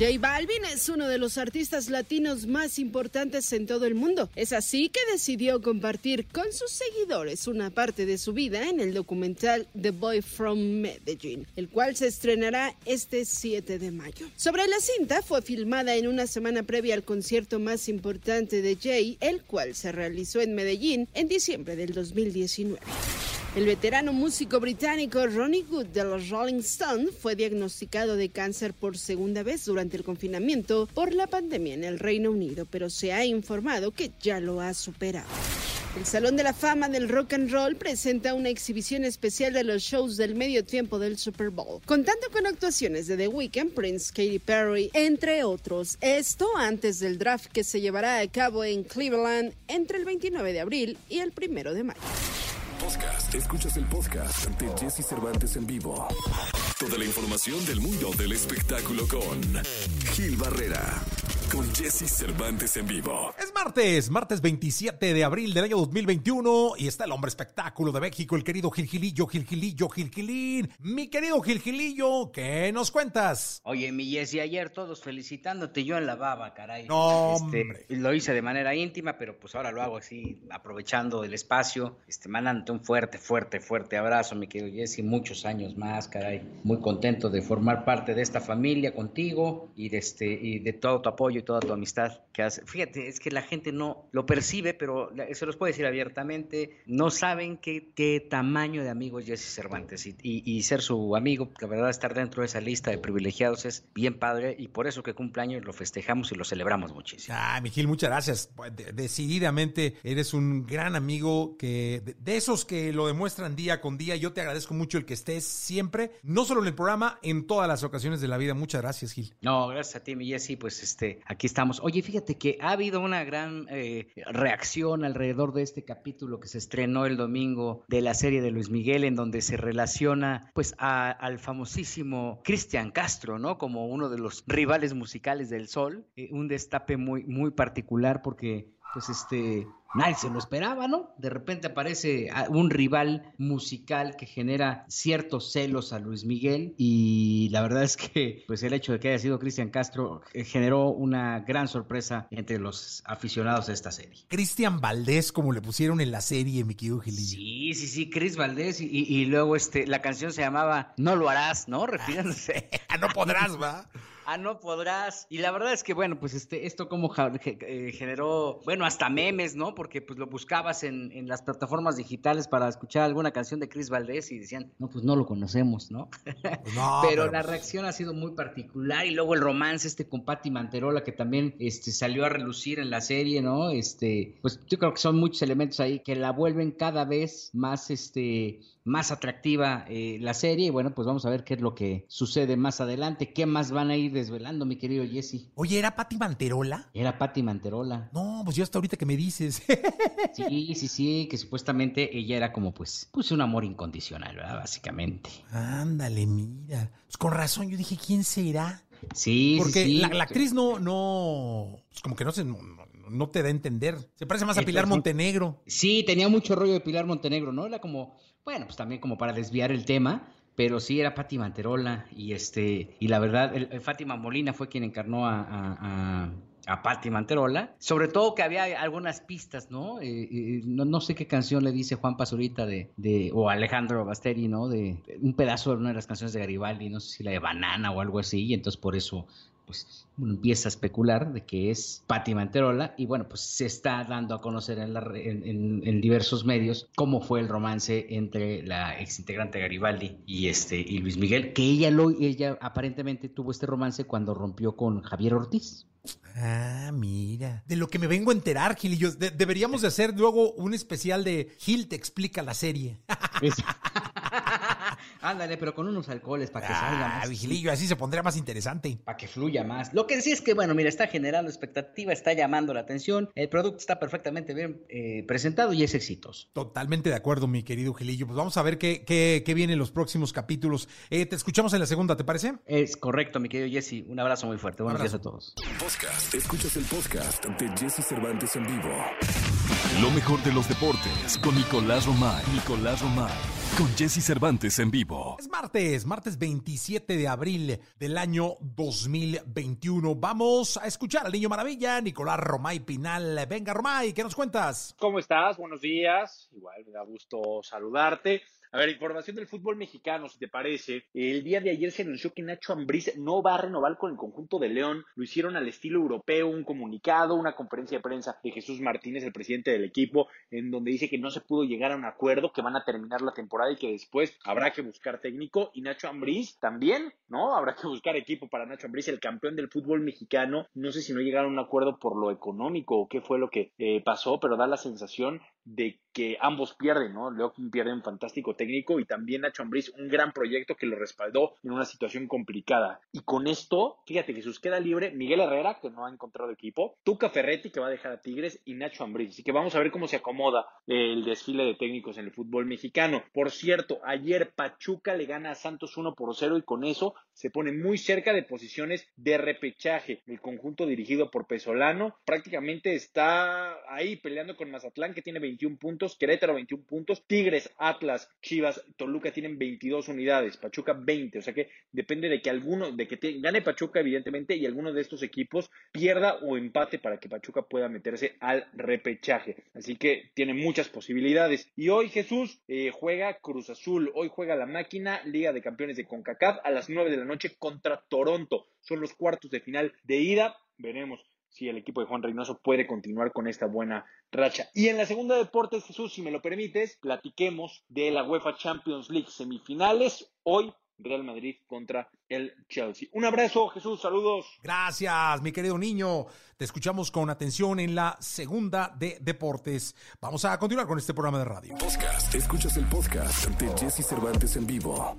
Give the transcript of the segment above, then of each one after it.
J Balvin es uno de los artistas latinos más importantes en todo el mundo. Es así que decidió compartir con sus seguidores una parte de su vida en el documental The Boy from Medellín, el cual se estrenará este 7 de mayo. Sobre la cinta fue filmada en una semana previa al concierto más importante de Jay, el cual se realizó en Medellín en diciembre del 2019. El veterano músico británico Ronnie Good de los Rolling Stones fue diagnosticado de cáncer por segunda vez durante el confinamiento por la pandemia en el Reino Unido, pero se ha informado que ya lo ha superado. El Salón de la Fama del Rock and Roll presenta una exhibición especial de los shows del medio tiempo del Super Bowl, contando con actuaciones de The Weeknd, Prince, Katy Perry, entre otros. Esto antes del draft que se llevará a cabo en Cleveland entre el 29 de abril y el 1 de mayo. Podcast. Escuchas el podcast de Jesse Cervantes en vivo. Toda la información del mundo del espectáculo con Gil Barrera. Con Jesse Cervantes en vivo. Es martes, martes 27 de abril del año 2021 y está el hombre espectáculo de México, el querido Gilgilillo, Gilgilillo, Gilgilín. Mi querido Gilgilillo, ¿qué nos cuentas? Oye, mi Jesse, ayer todos felicitándote, yo en la baba, caray. No, Este, hombre. lo hice de manera íntima, pero pues ahora lo hago así, aprovechando el espacio, este, mandándote un fuerte, fuerte, fuerte abrazo, mi querido Jesse, muchos años más, caray. Muy contento de formar parte de esta familia contigo y de, este, y de todo tu apoyo y toda tu amistad que hace. Fíjate, es que la gente no lo percibe, pero se los puedo decir abiertamente, no saben qué, qué tamaño de amigo es Jesse Cervantes y, y- y ser su amigo, la verdad estar dentro de esa lista de privilegiados es bien padre y por eso que cumpleaños lo festejamos y lo celebramos muchísimo. Ah, mi Gil, muchas gracias. De- decididamente eres un gran amigo que de, de esos que lo demuestran día con día. Yo te agradezco mucho el que estés siempre, no solo en el programa, en todas las ocasiones de la vida. Muchas gracias, Gil. No, gracias a ti, mi Jessy, pues este, aquí estamos. Oye, fíjate que ha habido una gran eh, reacción alrededor de este capítulo que se estrenó el domingo de la serie de Luis Miguel, en donde se relaciona, pues, a- al famosísimo Cristian Castro, ¿no? Como uno de los rivales musicales del Sol, Eh, un destape muy, muy particular porque, pues, este, nadie se lo esperaba, ¿no? De repente aparece un rival musical que genera ciertos celos a Luis Miguel y la verdad es que pues el hecho de que haya sido Cristian Castro eh, generó una gran sorpresa entre los aficionados a esta serie. Cristian Valdés, como le pusieron en la serie, mi querido Gilillo. Sí, sí, sí, Chris Valdés y, y- luego este, la canción se llamaba No lo harás, ¿no? Refiriéndose Ah, no podrás, ¿va? Ah, no podrás. Y la verdad es que, bueno, pues este, esto como eh, generó, bueno, hasta memes, ¿no? Porque pues lo buscabas en, en las plataformas digitales para escuchar alguna canción de Chris Valdés y decían, no, pues no lo conocemos, ¿no? Pues no, pero, pero, la pues- reacción ha sido muy particular y luego el romance este con Patti Manterola que también este salió a relucir en la serie, ¿no? Este, pues yo creo que son muchos elementos ahí que la vuelven cada vez más este más atractiva eh, la serie y bueno, pues vamos a ver qué es lo que sucede más adelante, qué más van a ir desvelando, mi querido Jesse. Oye, ¿era Pati Manterola? Era Patti Manterola. No, pues yo hasta ahorita que me dices. Sí, sí, sí, que supuestamente ella era como pues pues un amor incondicional, ¿verdad? Básicamente. Ándale, mira. Pues con razón, yo dije, ¿quién será? Sí, Porque sí, sí. La, la actriz no, no, pues como que no se, no, no te da a entender. Se parece más a Pilar Montenegro. Sí, tenía mucho rollo de Pilar Montenegro, ¿no? Era como, bueno, pues también como para desviar el tema, pero sí era Patti Manterola y este, y la verdad, el, Fátima Molina fue quien encarnó a, a, a, a Patti Manterola. Sobre todo que había algunas pistas, ¿no? Eh, eh, no, no sé qué canción le dice Juan Pazurita de, de, o Alejandro Basteri, ¿no? De, un pedazo de una de las canciones de Garibaldi, no sé si la de Banana o algo así, entonces por eso pues uno empieza a especular de que es Patti Manterola y bueno, pues se está dando a conocer en, la en- en- en diversos medios cómo fue el romance entre la exintegrante Garibaldi y este y Luis Miguel, que ella lo ella aparentemente tuvo este romance cuando rompió con Javier Ortiz. Ah, mira. De lo que me vengo a enterar, Gil y yo. de- deberíamos de hacer luego un especial de Gil te explica la serie. Ándale, pero con unos alcoholes para que salga Ah, más. Vigilillo, así se pondría más interesante. Para que fluya más. Lo que sí es que, bueno, mira, está generando expectativa, está llamando la atención. El producto está perfectamente bien eh, presentado y es exitoso. Totalmente de acuerdo, mi querido Gilillo. Pues vamos a ver qué, qué, qué viene en los próximos capítulos. Eh, te escuchamos en la segunda, ¿te parece? Es correcto, mi querido Jesse. Un abrazo muy fuerte. Buenos días a todos. Podcast. Escuchas el podcast de Jesse Cervantes en vivo. Lo mejor de los deportes con Nicolás Romay. Nicolás Romay. Con Jesse Cervantes en vivo. Es martes, martes 27 de abril del año 2021. Vamos a escuchar al niño maravilla, Nicolás Romay Pinal. Venga, Romay, ¿qué nos cuentas? ¿Cómo estás? Buenos días. Igual me da gusto saludarte. A ver, información del fútbol mexicano, si te parece. El día de ayer se anunció que Nacho Ambriz no va a renovar con el conjunto de León. Lo hicieron al estilo europeo, un comunicado, una conferencia de prensa de Jesús Martínez, el presidente del equipo, en donde dice que no se pudo llegar a un acuerdo, que van a terminar la temporada y que después habrá que buscar técnico. Y Nacho Ambriz también, ¿no? Habrá que buscar equipo para Nacho Ambriz, el campeón del fútbol mexicano. No sé si no llegaron a un acuerdo por lo económico o qué fue lo que eh, pasó, pero da la sensación de que ambos pierden, ¿no? León pierde un fantástico técnico y también Nacho Ambriz un gran proyecto que lo respaldó en una situación complicada. Y con esto, fíjate, Jesús queda libre Miguel Herrera, que no ha encontrado equipo, Tuca Ferretti, que va a dejar a Tigres, y Nacho Ambriz. Así que vamos a ver cómo se acomoda el desfile de técnicos en el fútbol mexicano. Por cierto, ayer Pachuca le gana a Santos 1 por 0 y con eso se pone muy cerca de posiciones de repechaje. El conjunto dirigido por Pesolano prácticamente está ahí peleando con Mazatlán, que tiene 21 puntos, Querétaro 21 puntos, Tigres, Atlas, Chivas, Toluca tienen 22 unidades, Pachuca 20, o sea que depende de que alguno, de que te- gane Pachuca evidentemente y alguno de estos equipos pierda o empate para que Pachuca pueda meterse al repechaje. Así que tiene muchas posibilidades. Y hoy Jesús eh, juega Cruz Azul, hoy juega la máquina Liga de Campeones de CONCACAF a las 9 de la noche contra Toronto. Son los cuartos de final de ida. Veremos si el equipo de Juan Reynoso puede continuar con esta buena racha. Y en la segunda deportes, Jesús, si me lo permites, platiquemos de la UEFA Champions League semifinales. Hoy Real Madrid contra el Chelsea. Un abrazo, Jesús, saludos. Gracias, mi querido niño. Te escuchamos con atención en la segunda de Deportes. Vamos a continuar con este programa de radio. Podcast. Escuchas el podcast de Jesse Cervantes en vivo.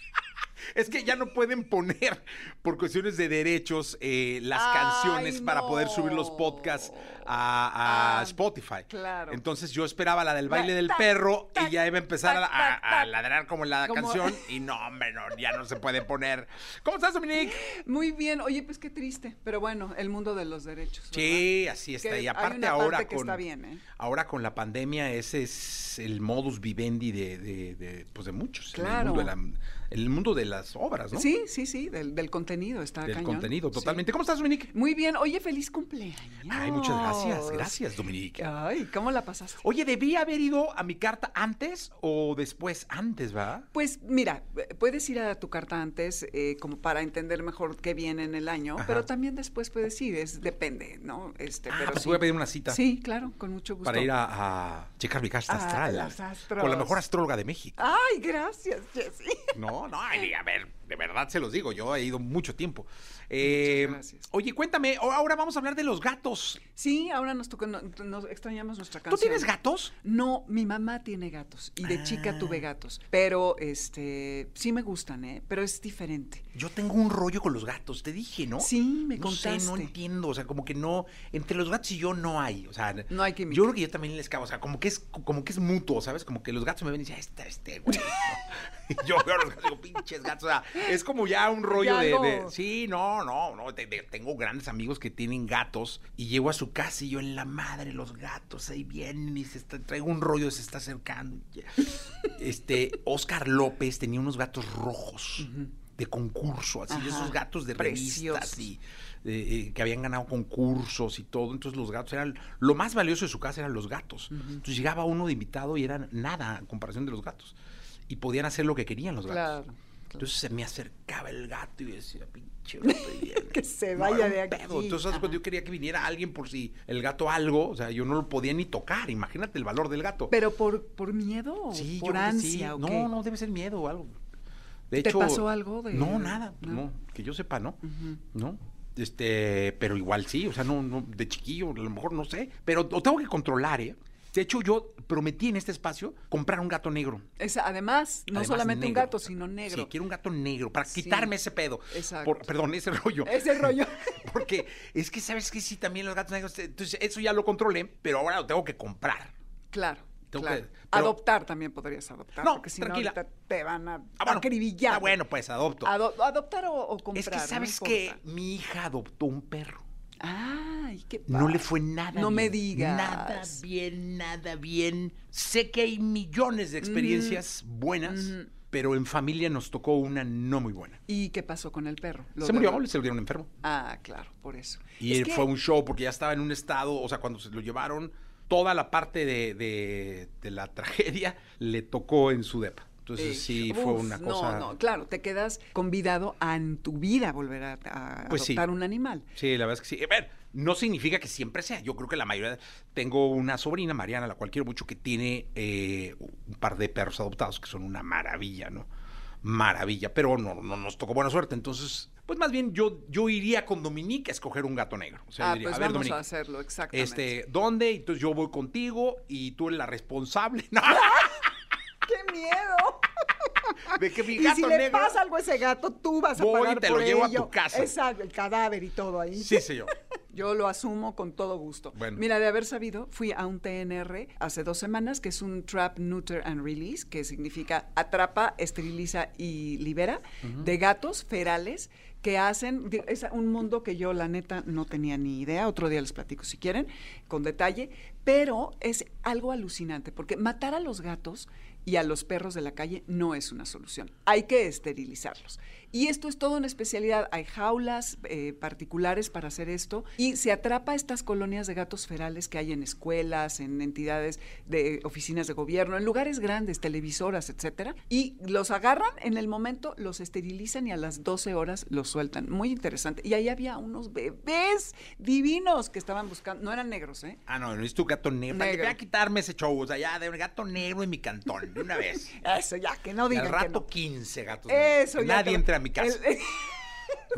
Es que ya no pueden poner, por cuestiones de derechos, eh, las Ay, canciones para poder subir los podcasts a, a Ah, Spotify. claro. Entonces yo esperaba la del baile del Tac, perro tac, y ya iba a empezar a, tac, a- tac, a tac. ladrar como la Como- canción. Y no, hombre, no, ya no se puede poner. ¿Cómo estás, Dominique? Muy bien, oye, pues qué triste, pero bueno, el mundo de los derechos. ¿verdad? Sí, así está. Que y aparte ahora con, está bien, ¿eh? ahora con la pandemia ese es el modus vivendi de, de, de, pues de muchos. En el, Claro. mundo de la- el mundo de las obras, ¿no? Sí, sí, sí, del, del contenido está Del cañón. contenido, Sí. totalmente. ¿Cómo estás, Dominique? Muy bien, oye, feliz cumpleaños. Ay, muchas gracias. Gracias, Dominique. Ay, ¿cómo la pasaste? Oye, ¿debí haber ido a mi carta antes o después? Antes, ¿va? Pues mira, eh, puedes ir a tu carta antes eh, como para entender mejor qué viene en el año, Ajá. pero también después puedes ir, es depende, ¿no? Este, Ah, pero pues sí. voy a pedir una cita. Sí, claro, con mucho gusto. Para ir a, a checar mi carta Ah, astral. las astros. Con la mejor astróloga de México. Ay, gracias, Jessy. No, no, ay, a ver, de verdad se los digo, yo he ido mucho tiempo. Eh, gracias. Oye, cuéntame, ahora vamos a hablar de los gatos. Sí, ahora nos toca, no- nos extrañamos nuestra ¿Tú canción. tienes gatos? No, mi mamá tiene gatos y de chica Ah. tuve gatos, pero este sí me gustan, ¿eh? Pero es diferente. Yo tengo un rollo con los gatos, te dije, ¿no? Sí, me no sé, no contaste. entiendo, o sea, como que no, entre los gatos y yo no hay, o sea, No hay química. Yo creo que yo también les cago, o sea, como que es, como que es mutuo, ¿sabes? Como que los gatos me ven y dicen, "Ah, este, este, güey. yo veo a los gatos y digo, pinches gatos, o sea, es como ya un rollo Ya de, no. de- sí, no, no, no, te- te- tengo grandes amigos que tienen gatos y llego a su casa y yo en la madre, los gatos ahí vienen y se está, traigo un rollo, se está acercando. Este, Oscar López tenía unos gatos rojos de concurso, así, de Ajá, esos gatos de revistas y eh, eh, que habían ganado concursos y todo. Entonces los gatos eran, lo más valioso de su casa eran los gatos. Entonces llegaba uno de invitado y eran nada en comparación de los gatos. Y podían hacer lo que querían los gatos. Claro. Entonces se me acercaba el gato y decía, pinche que se No, vaya de aquí. pedo. Entonces, cuando yo quería que viniera alguien por si el gato algo, o sea, yo no lo podía ni tocar. Imagínate el valor del gato. ¿Pero por, por miedo Sí, por sí. ansia o No, qué? no, debe ser miedo o algo. De ¿Te hecho, pasó algo de- No, nada, no? no, que yo sepa, ¿no? No. Este, pero igual sí, o sea, no, no, de chiquillo, a lo mejor no sé, pero lo tengo que controlar, ¿eh? De hecho, yo prometí en este espacio comprar un gato negro. Es, además, no Además, solamente un gato, sino negro. Sí, quiero un gato negro para Sí. quitarme ese pedo. Exacto. Por- perdón, ese rollo. Ese rollo. Porque es que, ¿sabes que Sí, también los gatos negros. Entonces, eso ya lo controlé, pero ahora lo tengo que comprar. Claro. Tengo claro. que- pero- Adoptar también podrías adoptar. No, porque si tranquila. no, te van a Ah, bueno. acribillar. Ah, bueno, pues adopto. Ado- adoptar o, o comprar. es que, no ¿sabes importa. que Mi hija adoptó un perro. Ay, qué No le fue nada No bien. me digas. Nada bien, nada bien. Sé que hay millones de experiencias buenas, pero en familia nos tocó una no muy buena. ¿Y qué pasó con el perro? ¿Lo Se murió, se lo dieron enfermo. Ah, claro, por eso. Y Es que- fue un show porque ya estaba en un estado, o sea, cuando se lo llevaron, toda la parte de, de- de la tragedia le tocó en su depa. Entonces sí fue una cosa... No, no, claro, te quedas convidado a en tu vida volver a, a Pues sí. adoptar un animal. Sí, la verdad es que sí. A ver, no significa que siempre sea. Yo creo que la mayoría. Tengo una sobrina, Mariana, la cual quiero mucho, que tiene eh, un par de perros adoptados que son una maravilla, ¿no? Maravilla. Pero no, no nos tocó buena suerte. Entonces, pues más bien yo, yo iría con Dominique a escoger un gato negro. O sea, ah, diría, pues a ver, vamos Dominique, a hacerlo, exactamente. este, ¿dónde? Entonces yo voy contigo y tú eres la responsable. No, ¡Qué miedo! de que mi Y gato si le negro. pasa algo a ese gato, tú vas a Voy y pagar te lo llevo a tu casa. Exacto, el cadáver y todo ahí. Sí, señor. Yo lo asumo con todo gusto. Bueno. Mira, de haber sabido, fui a un TNR hace dos semanas, que es un Trap, Neuter and Release, que significa atrapa, esteriliza y libera, de gatos ferales que hacen, es un mundo que yo la neta no tenía ni idea, otro día les platico si quieren, con detalle, pero es algo alucinante, porque matar a los gatos y a los perros de la calle no es una solución, hay que esterilizarlos. Y esto es todo una especialidad. Hay jaulas eh, particulares para hacer esto y se atrapa a estas colonias de gatos ferales que hay en escuelas, en entidades de oficinas de gobierno, en lugares grandes, televisoras, etcétera. Y los agarran en el momento, los esterilizan y a las 12 horas los sueltan. Muy interesante. Y ahí había unos bebés divinos que estaban buscando, no eran negros, ¿eh? Ah, no, necesito un gato negro. Para que Negro. voy a quitarme ese show. O sea, ya de un gato negro en mi cantón, de una vez. Eso, ya, que no digan al que rato no. 15 gatos. Eso, negros. Que ya. Nadie te- entre a mi casa. el-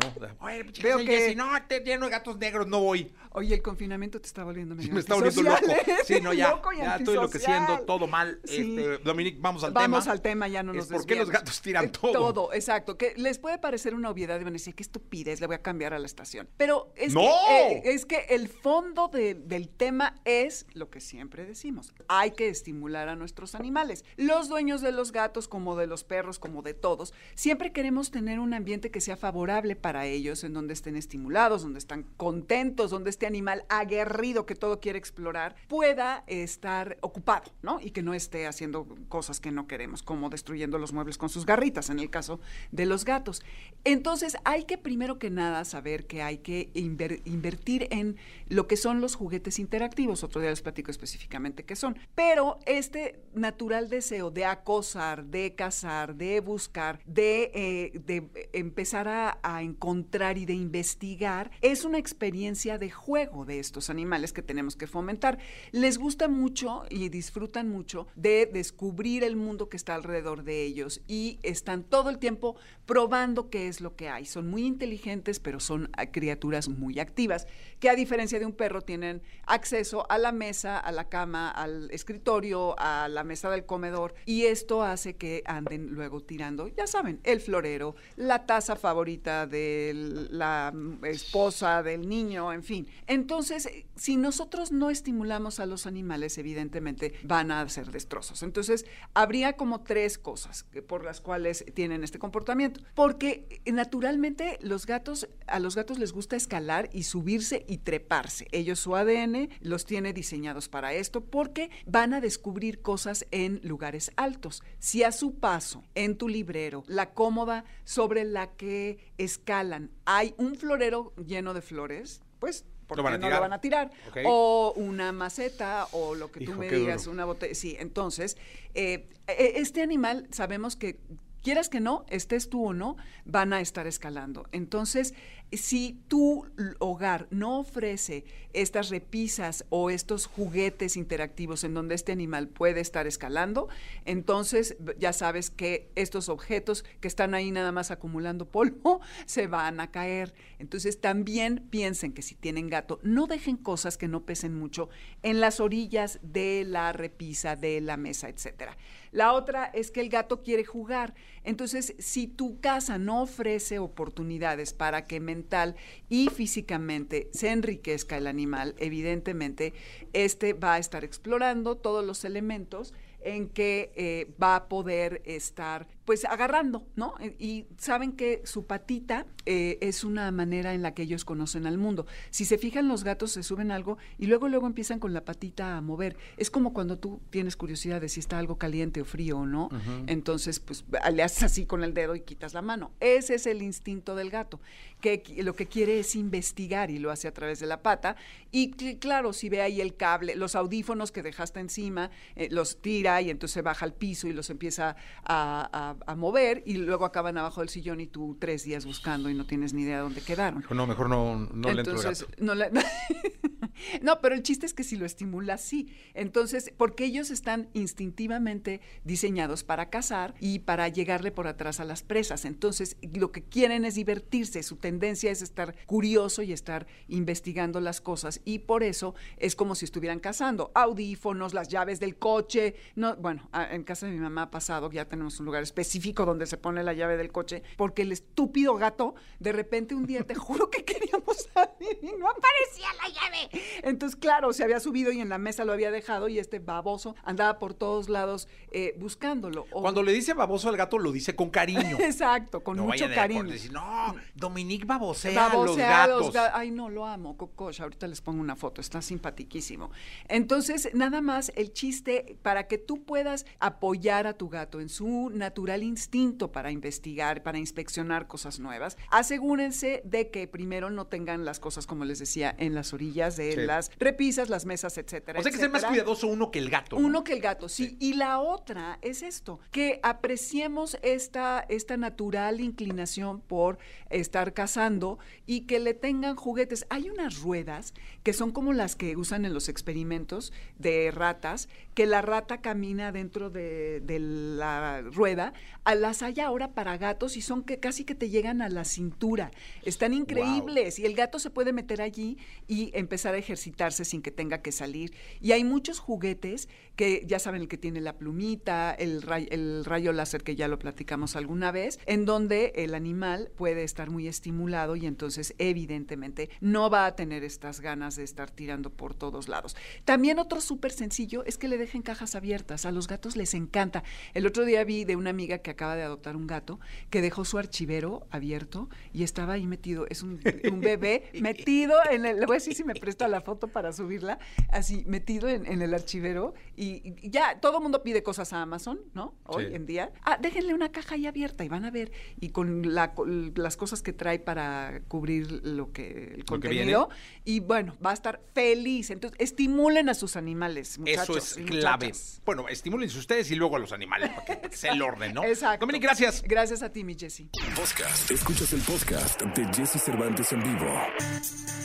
No, o sea, "Oye, pinche Veo que- Jesse, no, te lleno de gatos negros, no voy. Oye, el confinamiento te está volviendo medio Me está volviendo loco. ¿eh? Sí, no, ya. Loco y ya estoy enloqueciendo, todo mal. Sí. Este, Dominique, vamos al tema. Vamos al tema, ya no Es nos ¿Por qué los gatos tiran Eh, todo? Todo, exacto. Que les puede parecer una obviedad y van a decir, qué estupidez, le voy a cambiar a la estación. Pero es, ¡No! que, eh, es que el fondo de- del tema es lo que siempre decimos. Hay que estimular a nuestros animales. Los dueños de los gatos, como de los perros, como de todos, siempre queremos tener un ambiente que sea favorable para ellos, en donde estén estimulados, donde están contentos, donde este animal aguerrido que todo quiere explorar pueda estar ocupado, ¿no? Y que no esté haciendo cosas que no queremos, como destruyendo los muebles con sus garritas, en el caso de los gatos. Entonces, hay que primero que nada saber que hay que inver- invertir en lo que son los juguetes interactivos. Otro día les platico específicamente qué son. Pero este natural deseo de acosar, de cazar, de buscar, de, eh, de empezar a encontrar y de investigar, es una experiencia de juego de estos animales que tenemos que fomentar. Les gusta mucho y disfrutan mucho de descubrir el mundo que está alrededor de ellos y están todo el tiempo probando qué es lo que hay. Son muy inteligentes, pero son ah, criaturas muy activas, que a diferencia de un perro tienen acceso a la mesa, a la cama, al escritorio, a la mesa del comedor y esto hace que anden luego tirando, ya saben, el florero, la taza favorita de la esposa del niño, en fin. Entonces, si nosotros no estimulamos a los animales, evidentemente van a hacer destrozos. Entonces, habría como tres cosas por las cuales tienen este comportamiento. Porque eh, naturalmente los gatos, a los gatos les gusta escalar y subirse y treparse. Ellos su ADN los tiene diseñados para esto porque van a descubrir cosas en lugares altos. Si a su paso en tu librero, la cómoda sobre la que escalan, hay un florero lleno de flores, pues ¿por Lo qué van a no tirar. lo van a tirar? O una maceta o lo que tú me digas, duro. una botella. Sí, entonces, eh, eh, este animal sabemos que quieras que no, estés tú o no, van a estar escalando. Entonces, si tu hogar no ofrece estas repisas o estos juguetes interactivos en donde este animal puede estar escalando, entonces ya sabes que estos objetos que están ahí nada más acumulando polvo se van a caer. Entonces también piensen que si tienen gato, no dejen cosas que no pesen mucho en las orillas de la repisa, de la mesa, etcétera. La otra es que el gato quiere jugar. Entonces, si tu casa no ofrece oportunidades para que mental y físicamente se enriquezca el animal, evidentemente, este va a estar explorando todos los elementos en que eh, va a poder estar pues agarrando, ¿no? Eh, y saben que su patita eh, es una manera en la que ellos conocen al mundo. Si se fijan, los gatos se suben algo y luego luego empiezan con la patita a mover. Es como cuando tú tienes curiosidad de si está algo caliente o frío o no. Entonces, pues le haces así con el dedo y quitas la mano. Ese es el instinto del gato, que lo que quiere es investigar y lo hace a través de la pata. Y claro, si ve ahí el cable, los audífonos que dejaste encima, los tira y entonces baja al piso y los empieza a a, mover y luego acaban abajo del sillón y tú tres días buscando y no tienes ni idea de dónde quedaron. No, mejor no, no le entro No, no, pero el chiste es que si lo estimula, sí. Entonces, porque ellos están instintivamente diseñados para cazar y para llegarle por atrás a las presas. Entonces, lo que quieren es divertirse. Su tendencia es estar curioso y estar investigando las cosas. Y por eso es como si estuvieran cazando. Audífonos, las llaves del coche. No, bueno, en casa de mi mamá ha pasado, ya tenemos un lugar específico donde se pone la llave del coche, porque el estúpido gato, de repente un día, te juro que queríamos salir y no aparecía la llave. Entonces, claro, se había subido y en la mesa lo había dejado y este baboso andaba por todos lados eh, buscándolo. Cuando le dice baboso al gato, lo dice con cariño. Exacto, con mucho cariño. Decir, no, Dominique babosea, a los gatos. Ay, no, lo amo, Cococha. Ahorita les pongo una foto, está simpatiquísimo. Entonces, nada más el chiste para que tú puedas apoyar a tu gato en su natural instinto para investigar, para inspeccionar cosas nuevas, asegúrense de que primero no tengan las cosas, como les decía, en las orillas de las repisas, las mesas, etcétera. O sea que ser más cuidadoso uno que el gato. Uno que el gato, sí. Y la otra es esto, que apreciemos esta, esta natural inclinación por estar cazando y que le tengan juguetes. Hay unas ruedas que son como las que usan en los experimentos de ratas, que la rata camina dentro de, de la rueda las hay ahora para gatos y son que casi que te llegan a la cintura. Están increíbles y el gato se puede meter allí y empezar a ejercitarse sin que tenga que salir. Y hay muchos juguetes que ya saben el que tiene la plumita, el, el rayo láser que ya lo platicamos alguna vez, en donde el animal puede estar muy estimulado y entonces evidentemente no va a tener estas ganas de estar tirando por todos lados. También otro súper sencillo es que le dejen cajas abiertas. A los gatos les encanta. El otro día vi de una amiga que acaba de adoptar un gato que dejó su archivero abierto y estaba ahí metido, es un, bebé metido en el, le voy a decir si me presta la foto para subirla, así metido en, el archivero y, ya todo el mundo pide cosas a Amazon, ¿no? Hoy en día. Ah, déjenle una caja ahí abierta y van a ver y con las cosas que trae para cubrir lo que el contenido y bueno, va a estar feliz. Entonces, estimulen a sus animales, muchachos. Eso es clave. Bueno, estimulense ustedes y luego a los animales para que sea el orden, ¿no? Exacto. Dominic, gracias. Gracias a ti, mi Jesse. Podcast. Escuchas el podcast de Jesse Cervantes en vivo.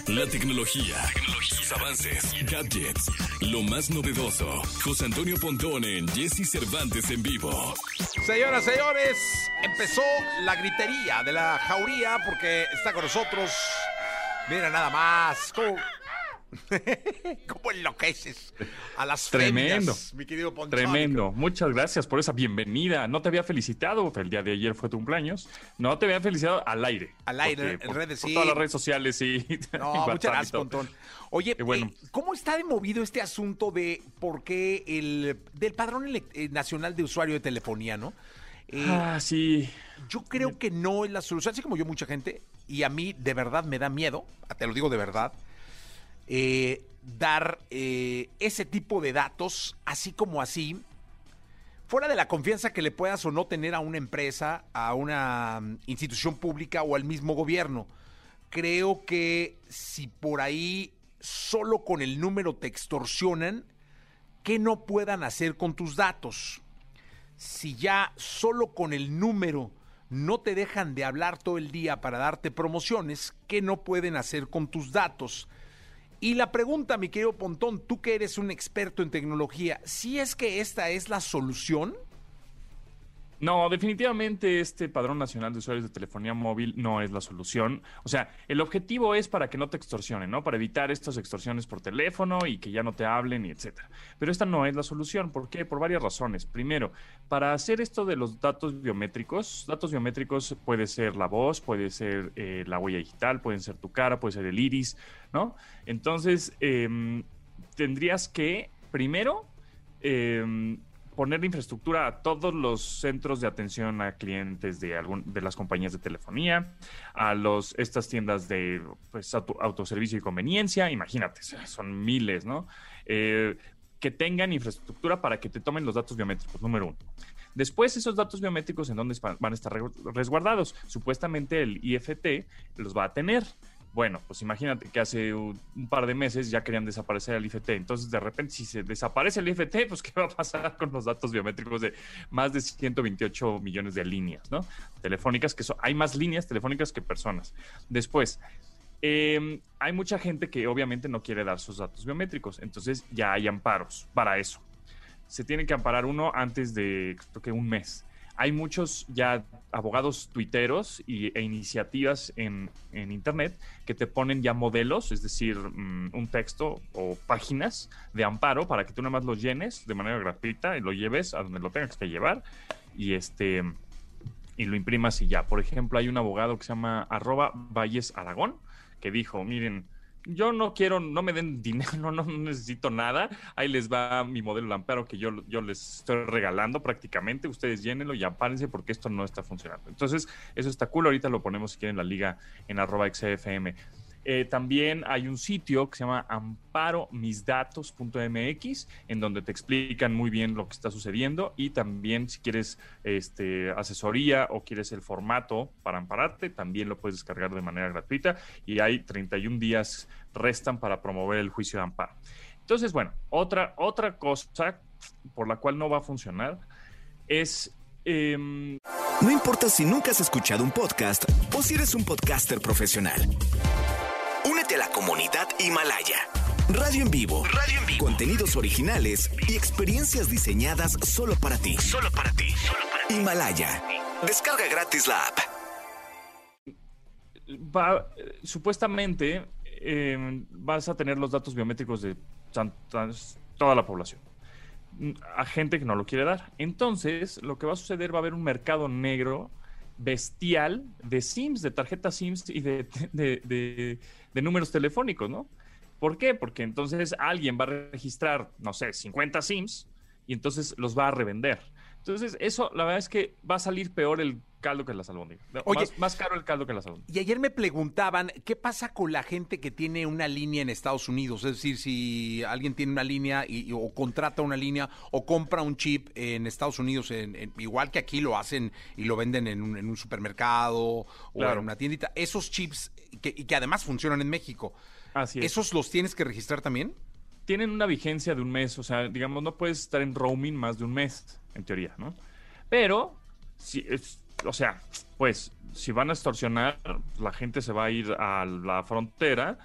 La tecnología, tecnología, sus avances, gadgets, lo más novedoso. José Antonio Pontón en Jesse Cervantes en vivo. Señoras, señores, empezó la gritería de la jauría porque está con nosotros. Mira nada más. ¿Cómo, ¿Cómo enloqueces a las Tremendo. mi querido Tremendo. Muchas gracias por esa bienvenida. No te había felicitado, el día de ayer fue tu cumpleaños. No te había felicitado al aire. Al aire, en redes, sí. todas las redes sociales, y No, muchas gracias, Pontón. Oye, bueno. Eh, ¿cómo está de movido este asunto de por qué el del padrón eh, nacional de usuario de telefonía, no? Eh, ah, sí. Yo creo que no es la solución, así como yo mucha gente, y a mí de verdad me da miedo, te lo digo de verdad, eh, dar eh, ese tipo de datos, así como así, fuera de la confianza que le puedas o no tener a una empresa, a una mm, institución pública o al mismo gobierno. Creo que si por ahí solo con el número te extorsionan, ¿qué no puedan hacer con tus datos? si ya solo con el número no te dejan de hablar todo el día para darte promociones, ¿qué no pueden hacer con tus datos? Y la pregunta, mi querido Pontón, tú que eres un experto en tecnología, si es que esta es la solución, no, definitivamente este padrón nacional de usuarios de telefonía móvil no es la solución. O sea, el objetivo es para que no te extorsionen, ¿no? Para evitar estas extorsiones por teléfono y que ya no te hablen y etcétera. Pero esta no es la solución. ¿Por qué? Por varias razones. Primero, para hacer esto de los datos biométricos, datos biométricos puede ser la voz, puede ser eh, la huella digital, pueden ser tu cara, puede ser el iris, ¿no? Entonces, em, tendrías que, primero, eh, poner infraestructura a todos los centros de atención a clientes de, algún, de las compañías de telefonía, a los, estas tiendas de pues, autoservicio y conveniencia, imagínate, son miles, ¿no? Eh, que tengan infraestructura para que te tomen los datos biométricos, número uno. Después, esos datos biométricos en dónde van a estar resguardados. Supuestamente el IFT los va a tener. Bueno, pues imagínate que hace un, par de meses ya querían desaparecer el IFT. Entonces, de repente, si se desaparece el IFT, pues ¿qué va a pasar con los datos biométricos de más de 128 millones de líneas, ¿no? Telefónicas, que son, hay más líneas telefónicas que personas. Después, em, hay mucha gente que obviamente no quiere dar sus datos biométricos, entonces ya hay amparos para eso. Se tiene que amparar uno antes de, creo que un mes hay muchos ya abogados tuiteros y, e iniciativas en, Internet que te ponen ya modelos, es decir, mm, un texto o páginas de amparo para que tú nada más lo llenes de manera gratuita y lo lleves a donde lo tengas que llevar y este y lo imprimas y ya. Por ejemplo, hay un abogado que se llama arroba Valles Aragón que dijo, miren, yo no quiero, no me den dinero, no, no necesito nada. Ahí les va mi modelo Lampero que yo, yo les estoy regalando prácticamente. Ustedes llénenlo y apárense porque esto no está funcionando. Entonces, eso está cool. Ahorita lo ponemos si quieren en la liga en arroba XFM. Eh, también hay un sitio que se llama amparomisdatos.mx, en donde te explican muy bien lo que está sucediendo y también si quieres este, asesoría o quieres el formato para ampararte, también lo puedes descargar de manera gratuita y hay 31 días restan para promover el juicio de amparo. Entonces, bueno, otra, otra cosa por la cual no va a funcionar es... Em, no importa si nunca has escuchado un podcast o si eres un podcaster profesional de la comunidad Himalaya. Radio en vivo. Radio en vivo. Contenidos originales y experiencias diseñadas solo para ti. Solo para ti. Himalaya. Descarga gratis la app. Va, supuestamente em, vas a tener los datos biométricos de toda la población. A gente que no lo quiere dar. Entonces, lo que va a suceder va a haber un mercado negro bestial de SIMs, de tarjetas SIMs y de, de, números telefónicos, ¿no? ¿Por qué? Porque entonces alguien va a registrar, no sé, 50 SIMs y entonces los va a revender. Entonces, eso, la verdad es que va a salir peor el caldo que la albóndigas. Oye, más, caro el caldo que la albóndigas. Y ayer me preguntaban, ¿qué pasa con la gente que tiene una línea en Estados Unidos? Es decir, si alguien tiene una línea y, o contrata una línea o compra un chip en Estados Unidos, en, igual que aquí lo hacen y lo venden en un, supermercado o en una tiendita, esos chips que, y que además funcionan en México, Así ¿esos los tienes que registrar también? Tienen una vigencia de un mes, o sea, digamos, no puedes estar en roaming más de un mes, en teoría, ¿no? Pero, si es, o sea, pues si van a extorsionar, la gente se va a ir a la frontera,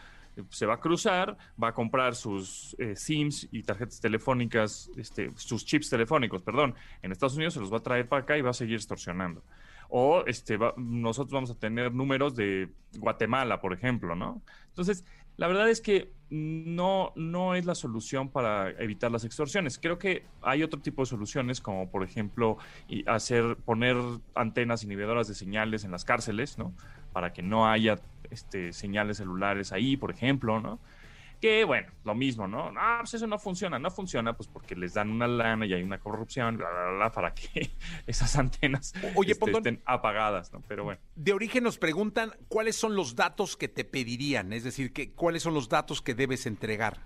se va a cruzar, va a comprar sus eh, SIMs y tarjetas telefónicas, este, sus chips telefónicos, perdón, en Estados Unidos se los va a traer para acá y va a seguir extorsionando. O este, nosotros vamos a tener números de Guatemala, por ejemplo, ¿no? Entonces, la verdad es que no, no es la solución para evitar las extorsiones. Creo que hay otro tipo de soluciones, como por ejemplo hacer, poner antenas inhibidoras de señales en las cárceles, ¿no? Para que no haya este, señales celulares ahí, por ejemplo, ¿no? Que bueno, lo mismo, ¿no? No, pues eso no funciona, no funciona, pues porque les dan una lana y hay una corrupción, bla, bla, bla, para que esas antenas este, estén apagadas, ¿no? Pero bueno. De origen nos preguntan cuáles son los datos que te pedirían, es decir, que, cuáles son los datos que debes entregar.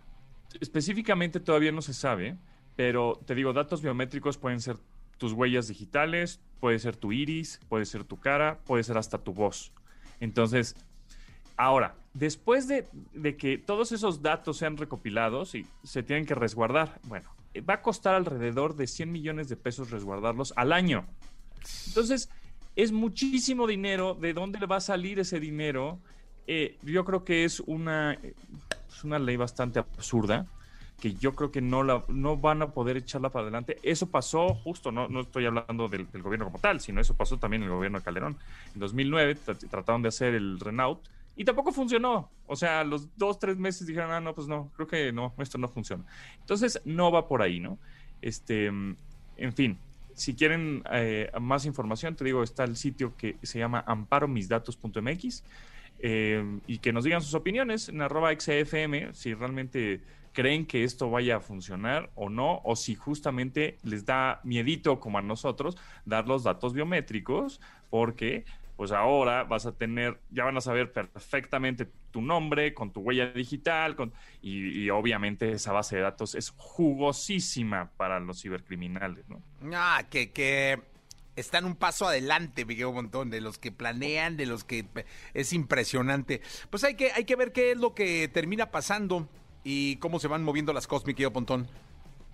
Específicamente todavía no se sabe, pero te digo, datos biométricos pueden ser tus huellas digitales, puede ser tu iris, puede ser tu cara, puede ser hasta tu voz. Entonces, Ahora, después de, que todos esos datos sean recopilados y se tienen que resguardar, bueno, va a costar alrededor de 100 millones de pesos resguardarlos al año. Entonces, es muchísimo dinero. ¿De dónde le va a salir ese dinero? Eh, yo creo que es una, es una ley bastante absurda que yo creo que no, la, no van a poder echarla para adelante. Eso pasó justo, no, no estoy hablando del, gobierno como tal, sino eso pasó también en el gobierno de Calderón. En 2009 trataron de hacer el Renault y tampoco funcionó. O sea, los dos, tres meses dijeron, ah, no, pues no, creo que no, esto no funciona. Entonces, no va por ahí, ¿no? Este, en fin, si quieren eh, más información, te digo, está el sitio que se llama amparomisdatos.mx eh, y que nos digan sus opiniones en arroba XFM, si realmente creen que esto vaya a funcionar o no, o si justamente les da miedito como a nosotros dar los datos biométricos, porque pues ahora vas a tener, ya van a saber perfectamente tu nombre con tu huella digital, con, y, obviamente esa base de datos es jugosísima para los cibercriminales, ¿no? Ah, que, que están un paso adelante, Miguel Montón, de los que planean, de los que es impresionante. Pues hay que, hay que ver qué es lo que termina pasando y cómo se van moviendo las cosas, mi querido Pontón.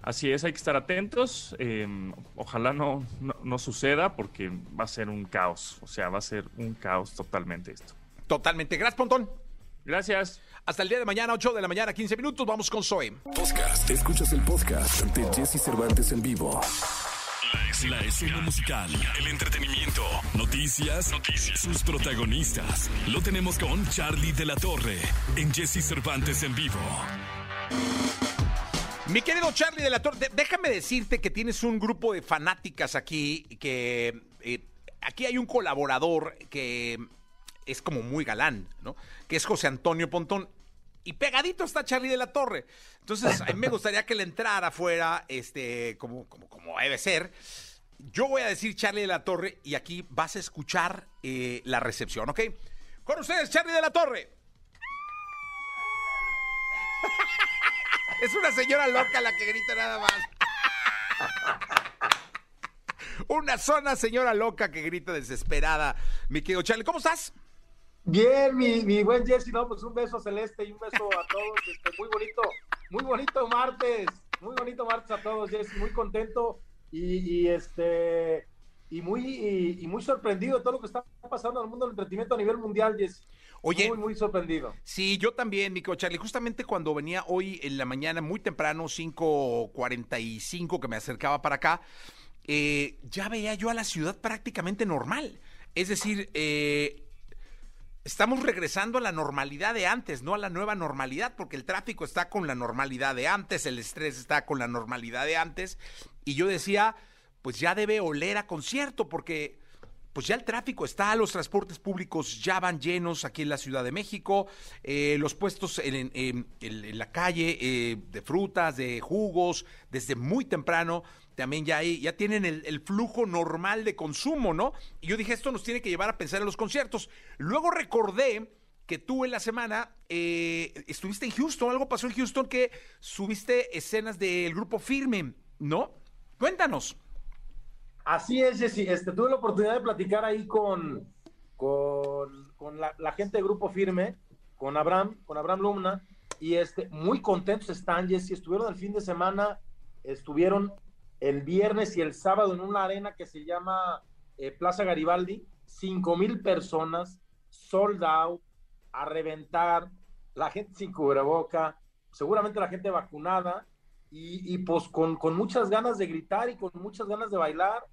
Así es, hay que estar atentos. Em, ojalá no, no, suceda porque va a ser un caos. O sea, va a ser un caos totalmente esto. Totalmente. Gracias, Pontón. Gracias. Hasta el día de mañana, 8 de la mañana, 15 minutos. Vamos con Zoe. Podcast. Escuchas el podcast de Jesse Cervantes en vivo. La escena musical, el entretenimiento, noticias, noticias, sus protagonistas. Lo tenemos con Charlie de la Torre en Jesse Cervantes en vivo. Mi querido Charlie de la Torre, déjame decirte que tienes un grupo de fanáticas aquí, que eh, aquí hay un colaborador que es como muy galán, ¿no? Que es José Antonio Pontón. Y pegadito está Charlie de la Torre. Entonces, a mí me gustaría que le entrara afuera, este, como, como, como debe ser. Yo voy a decir Charlie de la Torre y aquí vas a escuchar eh, la recepción, ¿ok? Con ustedes, Charlie de la Torre. Es una señora loca la que grita nada más. una zona señora loca que grita desesperada. Mi querido Charlie, ¿cómo estás? Bien, mi, buen Jesse, no, pues un beso celeste y un beso a todos. Este, muy bonito, muy bonito martes, muy bonito martes a todos, Jesse, muy contento y, este y muy y, muy sorprendido de todo lo que está pasando en el mundo del entretenimiento a nivel mundial, Jesse. Oye, muy, muy sorprendido. Sí, yo también, mi Charlie. Justamente cuando venía hoy en la mañana, muy temprano, 5.45, que me acercaba para acá, eh, ya veía yo a la ciudad prácticamente normal. Es decir, eh, estamos regresando a la normalidad de antes, no a la nueva normalidad, porque el tráfico está con la normalidad de antes, el estrés está con la normalidad de antes. Y yo decía, pues ya debe oler a concierto, porque pues ya el tráfico está, los transportes públicos ya van llenos aquí en la Ciudad de México, eh, los puestos en, la calle eh, de frutas, de jugos, desde muy temprano también ya, hay, ya tienen el, flujo normal de consumo, ¿no? Y yo dije, esto nos tiene que llevar a pensar en los conciertos. Luego recordé que tú en la semana eh, estuviste en Houston, algo pasó en Houston que subiste escenas del grupo Firme, ¿no? Cuéntanos. Así es, Jessy. Este, tuve la oportunidad de platicar ahí con, con, la, gente del grupo Firme, con Abraham, con Abraham Lumna, y este, muy contentos están, Jessy. Estuvieron el fin de semana, estuvieron el viernes y el sábado en una arena que se llama eh, Plaza Garibaldi, cinco mil personas, sold out, a reventar, la gente sin cubreboca, seguramente la gente vacunada y, pues con, muchas ganas de gritar y con muchas ganas de bailar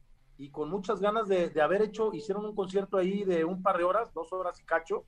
y con muchas ganas de, haber hecho, hicieron un concierto ahí de un par de horas, dos horas y cacho,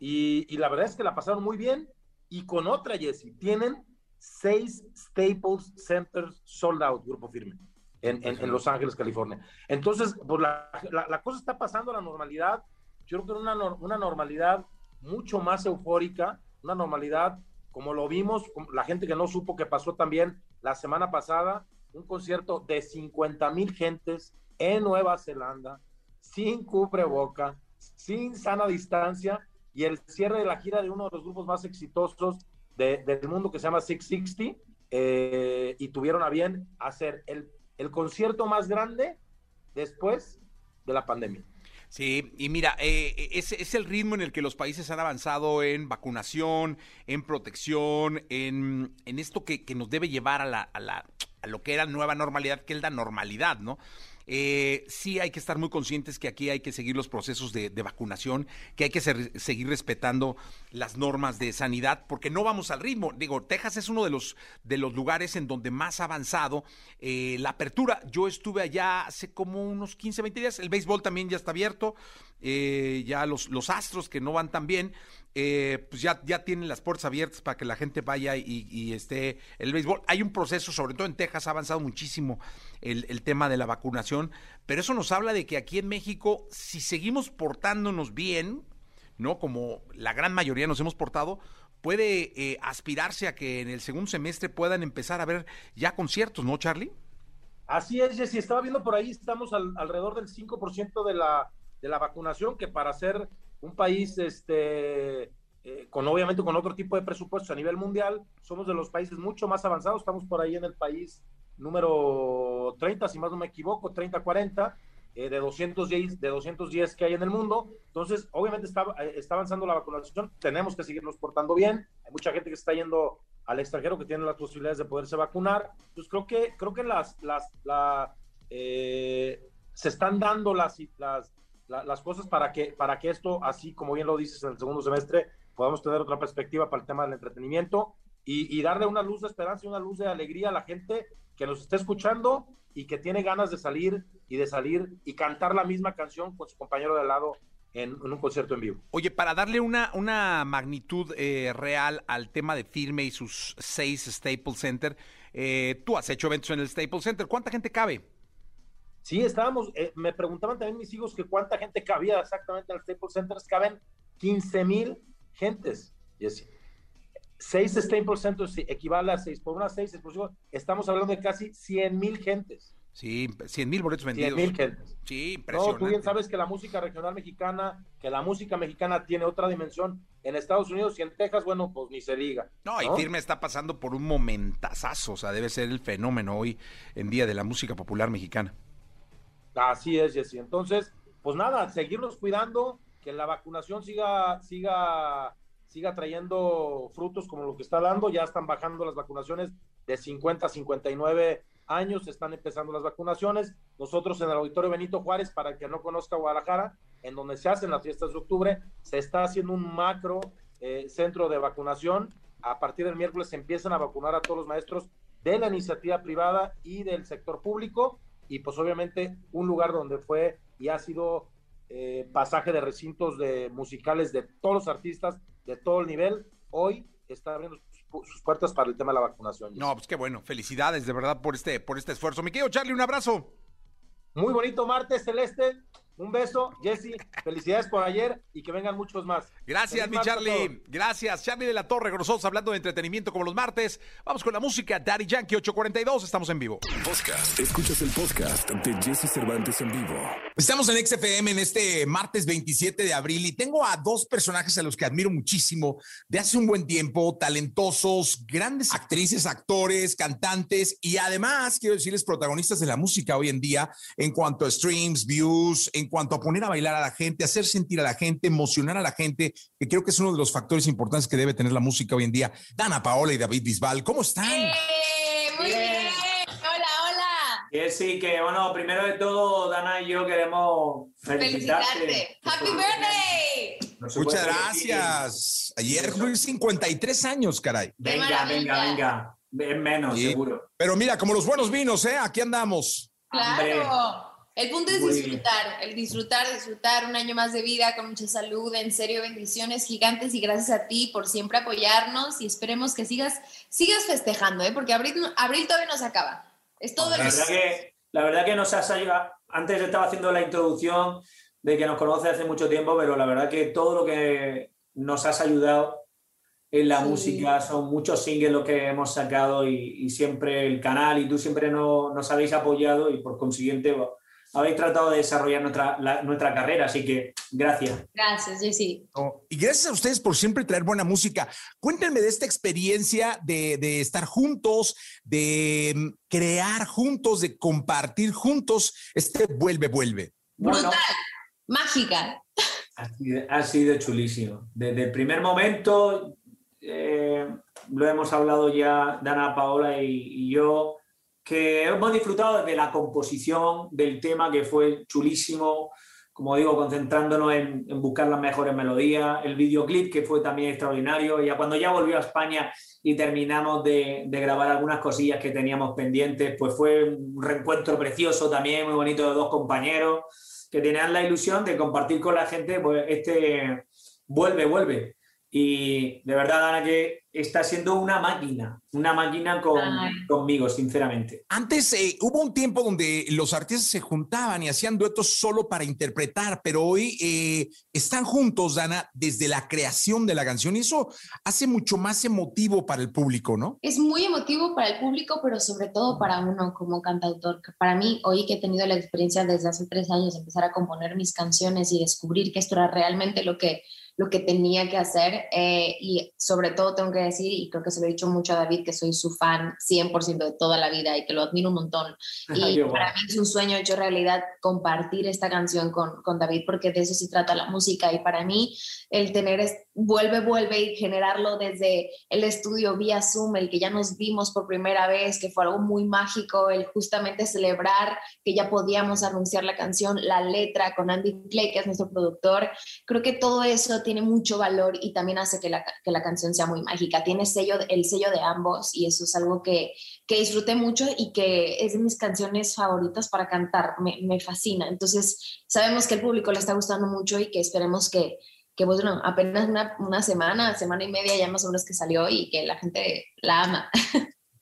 y, y la verdad es que la pasaron muy bien y con otra, Jessie, tienen seis Staples Centers sold out, grupo firme, en, Los Ángeles, California. Entonces, pues la, cosa está pasando a la normalidad. Yo creo que una, una normalidad mucho más eufórica, una normalidad como lo vimos, la gente que no supo que pasó también la semana pasada, un concierto de 50 mil gentes en Nueva Zelanda, sin cubreboca, sin sana distancia, y el cierre de la gira de uno de los grupos más exitosos del mundo que se llama 660 eh, y tuvieron a bien hacer el, el concierto más grande después de la pandemia. Sí, y mira, eh, ese es el ritmo en el que los países han avanzado en vacunación, en protección, en, en esto que, que, nos debe llevar a la, a la, a lo que era nueva normalidad, que es la normalidad, ¿no? Eh, sí hay que estar muy conscientes que aquí hay que seguir los procesos de, vacunación, que hay que seguir respetando las normas de sanidad, porque no vamos al ritmo. Digo, Texas es uno de los, de los lugares en donde más ha avanzado eh, la apertura. Yo estuve allá hace como unos 15, 20 días. El béisbol también ya está abierto. Eh, ya los, los astros que no van tan bien, eh, pues ya, ya tienen las puertas abiertas para que la gente vaya y, esté el béisbol. Hay un proceso, sobre todo en Texas, ha avanzado muchísimo el, tema de la vacunación, pero eso nos habla de que aquí en México, si seguimos portándonos bien, ¿no? Como la gran mayoría nos hemos portado, puede eh, aspirarse a que en el segundo semestre puedan empezar a ver ya conciertos, ¿no, Charlie? Así es, Jessy. Estaba viendo por ahí, estamos alrededor del 5% de la, de la vacunación, que para ser un país este, eh, con obviamente con otro tipo de presupuestos a nivel mundial, somos de los países mucho más avanzados, estamos por ahí en el país número 30, si más no me equivoco, 30, 40, eh, de, 210, de 210 que hay en el mundo. Entonces, obviamente está, eh, está avanzando la vacunación, tenemos que seguirnos portando bien, hay mucha gente que está yendo al extranjero que tiene las posibilidades de poderse vacunar. Entonces, creo que, creo que las, las, la, se están dando las, las cosas para que, para que esto, así como bien lo dices en el segundo semestre, podamos tener otra perspectiva para el tema del entretenimiento y, darle una luz de esperanza y una luz de alegría a la gente que nos está escuchando y que tiene ganas de salir y de salir y cantar la misma canción con su compañero de al lado en, un concierto en vivo. Oye, para darle una, una magnitud eh, real al tema de Firme y sus seis Staples Center, eh, tú has hecho eventos en el Staples Center. ¿Cuánta gente cabe? Sí, estábamos, eh, me preguntaban también mis hijos que cuánta gente cabía exactamente en el Staples Center, caben 15 mil gentes, Jesse. Seis Staples Centers equivale a seis por una seis, estamos hablando de casi 100 mil gentes. Sí, 100 mil boletos vendidos. 100 mil gentes. Sí, impresionante. No, tú bien sabes que la música regional mexicana, que la música mexicana tiene otra dimensión en Estados Unidos y en Texas, bueno, pues ni se diga. No, y Firme está pasando por un momentazazo, o sea, debe ser el fenómeno hoy en día de la música popular mexicana. Así es, Jessy. Entonces, pues nada, seguirnos cuidando, que la vacunación siga, siga, siga trayendo frutos como lo que está dando. Ya están bajando las vacunaciones de 50 a 59 años, están empezando las vacunaciones. Nosotros en el Auditorio Benito Juárez, para el que no conozca Guadalajara, en donde se hacen las fiestas de octubre, se está haciendo un macro eh, centro de vacunación. A partir del miércoles se empiezan a vacunar a todos los maestros de la iniciativa privada y del sector público y pues obviamente un lugar donde fue y ha sido eh, pasaje de recintos de musicales de todos los artistas de todo el nivel, hoy está abriendo sus, puertas para el tema de la vacunación. No, pues qué bueno, felicidades de verdad por este, por este esfuerzo. Mi querido Charlie, un abrazo. Muy bonito martes, Celeste. Un beso, Jesse. Felicidades por ayer y que vengan muchos más. Gracias, mi Charlie. Gracias, Charlie de la Torre, con nosotros hablando de entretenimiento como los martes. Vamos con la música, Daddy Yankee 842. Estamos en vivo. Podcast. Escuchas el podcast de Jesse Cervantes en vivo. Estamos en XFM en este martes 27 de abril y tengo a dos personajes a los que admiro muchísimo de hace un buen tiempo, talentosos, grandes actrices, actores, cantantes y además, quiero decirles, protagonistas de la música hoy en día en cuanto a streams, views, en cuanto a poner a bailar a la gente, hacer sentir a la gente, emocionar a la gente, que creo que es uno de los factores importantes que debe tener la música hoy en día. Dana Paola y David Bisbal, ¿cómo están? ¡Eh! muy bien. Hola, hola. Que sí, que bueno, primero de todo, Dana y yo queremos felicitarte. ¡Happy birthday! Muchas gracias. Ayer fue 53 años, caray. Venga, venga, venga. Menos, seguro. Pero mira, como los buenos vinos, ¿eh? Aquí andamos. Claro. El punto es disfrutar, el disfrutar, disfrutar un año más de vida con mucha salud, en serio, bendiciones gigantes y gracias a ti por siempre apoyarnos y esperemos que sigas, sigas festejando, ¿eh? porque abril, abril todavía no se acaba. Es todo la verdad que La verdad que nos has ayudado, antes estaba haciendo la introducción de que nos conoce hace mucho tiempo, pero la verdad que todo lo que nos has ayudado en la música, son muchos singles los que hemos sacado y, siempre el canal y tú siempre nos habéis apoyado y por consiguiente habéis tratado de desarrollar nuestra, nuestra carrera, así que gracias. Gracias, Jessy. y gracias a ustedes por siempre traer buena música. Cuéntenme de esta experiencia de, estar juntos, de mm, crear juntos, de compartir juntos este vuelve, vuelve. Brutal, mágica. Ha sido, chulísimo. Desde el primer momento, eh, lo hemos hablado ya Dana, Paola y yo, que hemos disfrutado de la composición del tema, que fue chulísimo, como digo, concentrándonos en, buscar las mejores melodías, el videoclip que fue también extraordinario, ya cuando ya volvió a España y terminamos de, de, grabar algunas cosillas que teníamos pendientes, pues fue un reencuentro precioso también, muy bonito de dos compañeros que tenían la ilusión de compartir con la gente pues, este vuelve, vuelve. Y de verdad, Ana, que está siendo una máquina, una máquina con, conmigo, sinceramente. Antes eh, hubo un tiempo donde los artistas se juntaban y hacían duetos solo para interpretar, pero hoy eh, están juntos, Dana, desde la creación de la canción y eso hace mucho más emotivo para el público, ¿no? Es muy emotivo para el público, pero sobre todo para uno como cantautor. Para mí, hoy que he tenido la experiencia desde hace tres años de empezar a componer mis canciones y descubrir que esto era realmente lo que lo que tenía que hacer eh, y sobre todo tengo que decir, y creo que se lo he dicho mucho a David, que soy su fan 100% de toda la vida y que lo admiro un montón. Y para mí es un sueño hecho realidad compartir esta canción con, con David porque de eso se trata la música y para mí el tener vuelve, vuelve y generarlo desde el estudio vía Zoom, el que ya nos vimos por primera vez, que fue algo muy mágico, el justamente celebrar que ya podíamos anunciar la canción, la letra con Andy Clay, que es nuestro productor, creo que todo eso tiene mucho valor y también hace que la, que la canción sea muy mágica. Tiene sello, el sello de ambos y eso es algo que, que disfruté mucho y que es de mis canciones favoritas para cantar. Me, me fascina. Entonces, sabemos que el público le está gustando mucho y que esperemos que, que bueno, apenas una, una, semana, semana y media ya más o menos que salió y que la gente la ama.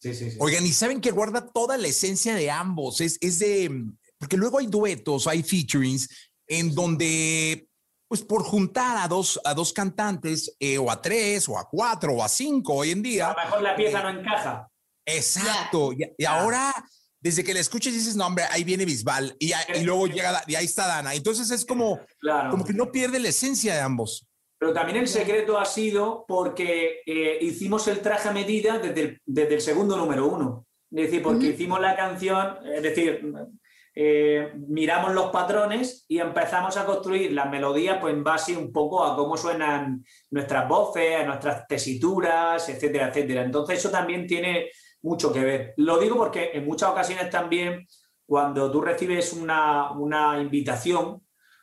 Sí, sí, sí. Oigan, y saben que guarda toda la esencia de ambos, es, es de, porque luego hay duetos, hay featurings en donde pues por juntar a dos, a dos cantantes, eh, o a tres, o a cuatro, o a cinco hoy en día. A lo mejor la pieza eh, no encaja. Exacto. Y, y, ahora, desde que la escuchas, dices, no, hombre, ahí viene Bisbal. Y, y luego llega, y ahí está Dana. Entonces es como, claro. como que no pierde la esencia de ambos. Pero también el secreto ha sido porque eh, hicimos el traje a medida desde el, desde el segundo número uno. Es decir, porque uh -huh. hicimos la canción, es decir, eh, miramos los patrones y empezamos a construir las melodías pues, en base un poco a cómo suenan nuestras voces, a nuestras tesituras, etcétera, etcétera. Entonces eso también tiene mucho que ver. Lo digo porque en muchas ocasiones también cuando tú recibes una, una invitación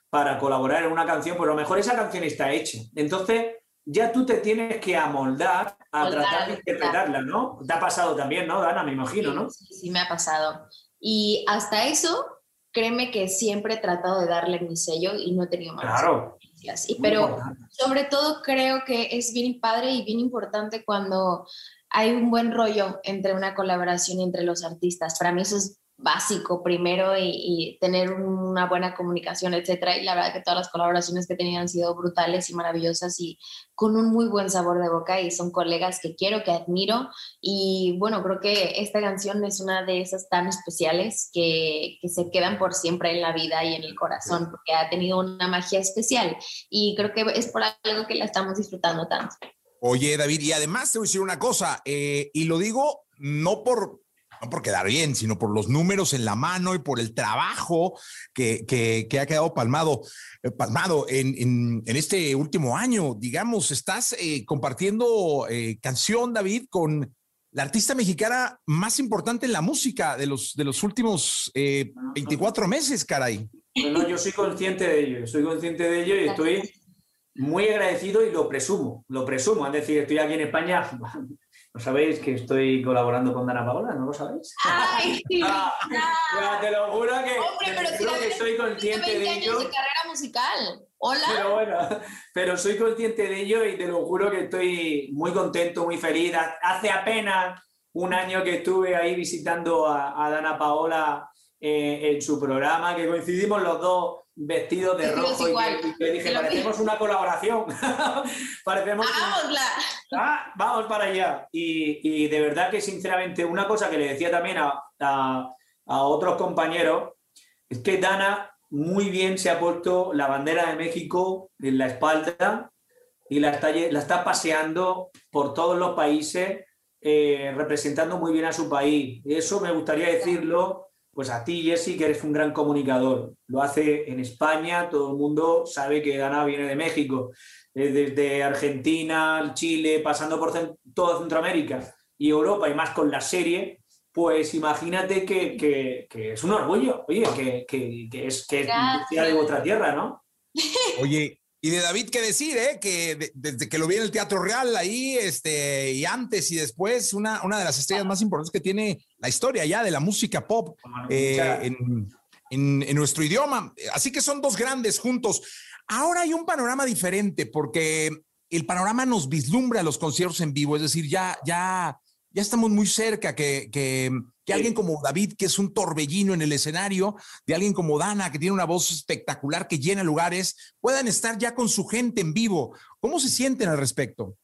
para colaborar en una canción, pues a lo mejor esa canción está hecha. Entonces ya tú te tienes que amoldar a Moldar, tratar de interpretarla, ¿no? Te ha pasado también, ¿no, Dana? Me imagino, sí, ¿no? Sí, sí, me ha pasado. Y hasta eso, créeme que siempre he tratado de darle mi sello y no he tenido malas claro. experiencias. Y, pero importante. sobre todo creo que es bien padre y bien importante cuando hay un buen rollo entre una colaboración entre los artistas. Para mí eso es básico primero y, tener una buena comunicación, etcétera. Y la verdad que todas las colaboraciones que he tenido han sido brutales y maravillosas y con un muy buen sabor de boca y son colegas que quiero, que admiro. Y bueno, creo que esta canción es una de esas tan especiales que, que se quedan por siempre en la vida y en el corazón porque ha tenido una magia especial y creo que es por algo que la estamos disfrutando tanto. Oye, David, y además te voy a decir una cosa, eh, y lo digo no por no por quedar bien, sino por los números en la mano y por el trabajo que, que, que ha quedado palmado, eh, palmado en, en, en, este último año. Digamos, estás eh, compartiendo eh, canción, David, con la artista mexicana más importante en la música de los, de los últimos 24 meses, caray. No, yo soy consciente de ello, soy consciente de ello y estoy muy agradecido y lo presumo, lo presumo. Es decir, estoy aquí en España ¿No sabéis que estoy colaborando con Dana Paola? ¿No lo sabéis? ¡Ay! ah, no. Te lo juro que, Hombre, pero te lo juro si que soy consciente de ello. de carrera musical. Hola. Pero bueno, pero soy consciente de ello y te lo juro que estoy muy contento, muy feliz. Hace apenas un año que estuve ahí visitando a, a Dana Paola eh, en su programa, que coincidimos los dos vestidos de rojo y que, y que, dije, parecemos una colaboración. parecemos ¡Hagámosla! Ah, vamos para allá. Y, y, de verdad que sinceramente una cosa que le decía también a, a, a otros compañeros es que Dana muy bien se ha puesto la bandera de México en la espalda y la está, la está paseando por todos los países eh, representando muy bien a su país. Eso me gustaría decirlo pues a ti, Jesse, que eres un gran comunicador. Lo hace en España, todo el mundo sabe que Dana viene de México, eh, desde Argentina, Chile, pasando por toda Centroamérica y Europa, y más con la serie, pues imagínate que, que- que es un orgullo, oye, que, que- que es que es de otra tierra, ¿no? Oye, y de David, ¿qué decir, eh? Que de- desde que lo vi en el Teatro Real, ahí, este, y antes y después, una, una de las estrellas más importantes que tiene la historia ya de la música pop eh, en, en- en nuestro idioma. Así que son dos grandes juntos. Ahora hay un panorama diferente porque el panorama nos vislumbra los conciertos en vivo, es decir, ya, ya, ya estamos muy cerca que, que, que alguien como David, que es un torbellino en el escenario, de alguien como Dana, que tiene una voz espectacular, que llena lugares, puedan estar ya con su gente en vivo. ¿Cómo se sienten al respecto?